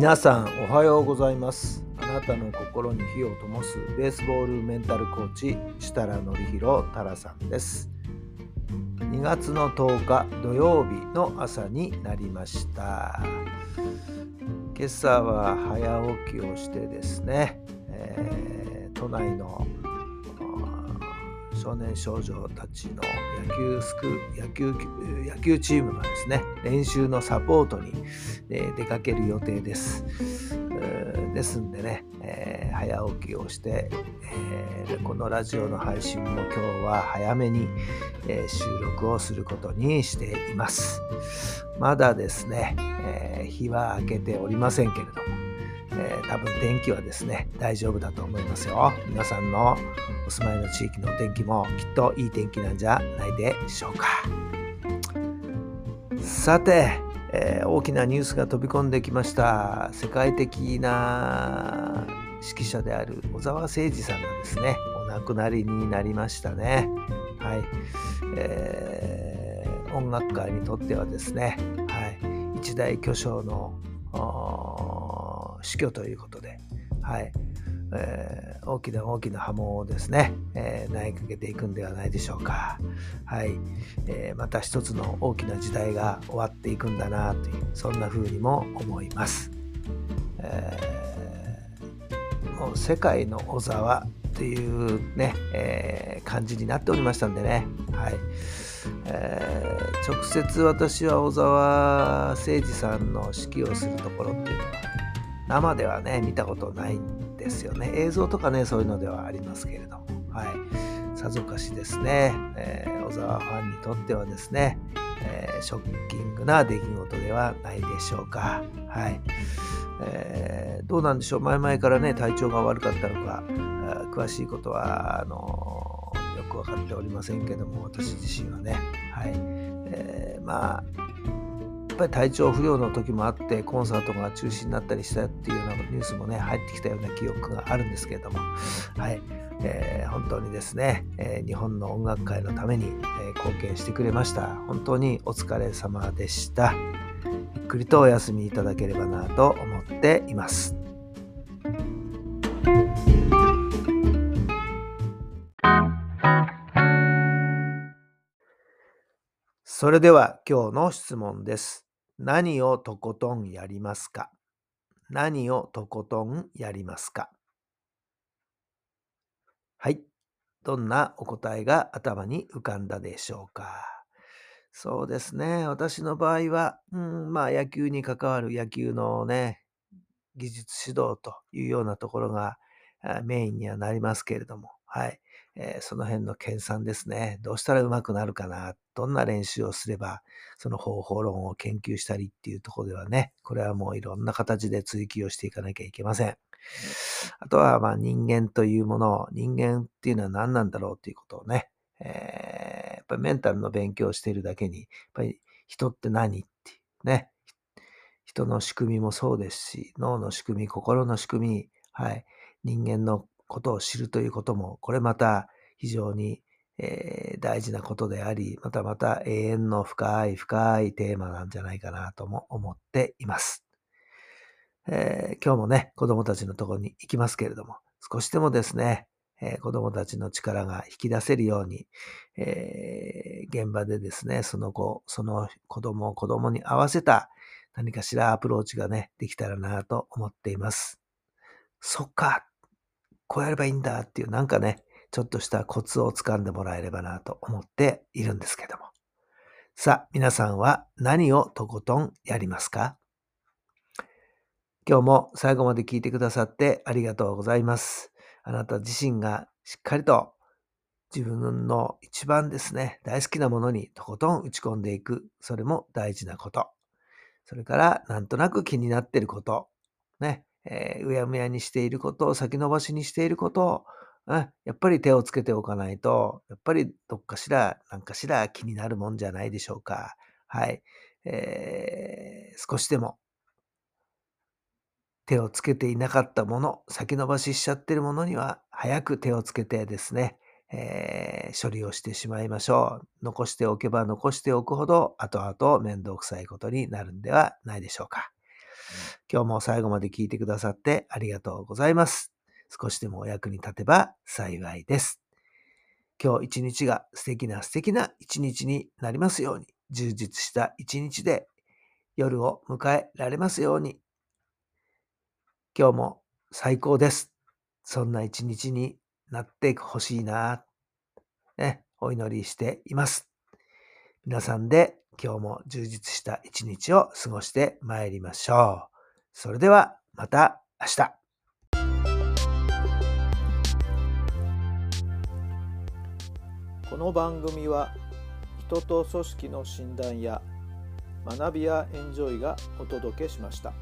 皆さんおはようございます。あなたの心に火を灯す。ベースボールメンタルコーチ設楽範弘太良さんです。2月の10日土曜日の朝になりました。今朝は早起きをしてですね、えー都内の少年少女たちの野球スク野球野球チームのですね練習のサポートに、え出かける予定です。ですんでね、えー早起きをして、えーこのラジオの配信も今日は早めに、えー収録をすることにしています。まだですね、えー日は明けておりませんけれども、えー多分天気はですね大丈夫だと思いますよ。皆さんのお住まいの地域のお天気もきっといい天気なんじゃないでしょうか。さて、えー大きなニュースが飛び込んできました。世界的な指揮者である小沢誠二さんがですね。お亡くなりになりましたね。はい、えー音楽界にとってはですね、はい、一大巨匠の死去ということで、はいえー大きな大きな波紋をですね、えー投げかけていくんではないでしょうか。はいえーまた一つの大きな時代が終わっていくんだなというそんな風にも思います。えーもう世界の小沢というね、えー感じになっておりましたんでね、はいえー直接私は小沢誠二さんの指揮をするところっていうのは生ではね見たことないんですよね。映像とかねそういうのではありますけれども。はい。さぞかしですね、えー小沢ファンにとってはですね、えーショッキングな出来事ではないでしょうか。はい、えーどうなんでしょう。前々からね体調が悪かったのか詳しいことはあのよく分かっておりませんけども私自身はね。はい、えーまあぱり体調不良の時もあってコンサートが中止になったりしたっていうようなニュースもね入ってきたような記憶があるんですけれども、はい。えー本当にですね、えー日本の音楽界のために、えー貢献してくれました。本当にお疲れ様でした。ゆっくりとお休みいただければなと思っています。それでは今日の質問です。何をとことんやりますか何をとことんやりますか？はい。どんなお答えが頭に浮かんだでしょうか？そうですね。私の場合は、うん、まあ野球に関わる野球のね、技術指導というようなところがあメインにはなりますけれども、はい。えーその辺の研鑽ですね。どうしたらうまくなるかな。どんな練習をすれば、その方法論を研究したりっていうところではね、これはもういろんな形で追求をしていかなきゃいけません。あとは、まあ人間というものを、人間っていうのは何なんだろうっていうことをね、えーやっぱりメンタルの勉強をしているだけに、やっぱり人って何っていうね、人の仕組みもそうですし、脳の仕組み、心の仕組み、はい、人間のことを知るということも、これまた非常に、えー大事なことであり、またまた永遠の深い深いテーマなんじゃないかなとも思っています。えー今日もね、子供たちのところに行きますけれども、少しでもですね、えー子供たちの力が引き出せるように、えー現場でですね、その子、その子供を子供に合わせた何かしらアプローチがね、できたらなと思っています。そっか、こうやればいいんだっていうなんかね、ちょっとしたコツをつかんでもらえればなと思っているんですけども。さあ、皆さんは何をとことんやりますか？今日も最後まで聞いてくださってありがとうございます。あなた自身がしっかりと自分の一番ですね、大好きなものにとことん打ち込んでいく。それも大事なこと。それから、なんとなく気になっていること。ね、えー、うやむやにしていることを先延ばしにしていることを、うんやっぱり手をつけておかないと、やっぱりどっかしら、なんかしら気になるもんじゃないでしょうか。はい。えー、少しでも手をつけていなかったもの、先延ばししちゃってるものには、早く手をつけてですね、えー、処理をしてしまいましょう。残しておけば残しておくほど、後々面倒くさいことになるんではないでしょうか。今日も最後まで聞いてくださってありがとうございます。少しでもお役に立てば幸いです。今日一日が素敵な素敵な一日になりますように、充実した一日で夜を迎えられますように、今日も最高です。そんな一日になってほしいな、ね、お祈りしています。皆さんで今日も充実した一日を過ごしてまいりましょう。それではまた明日。この番組は人と組織の診断や学びやエンジョイがお届けしました。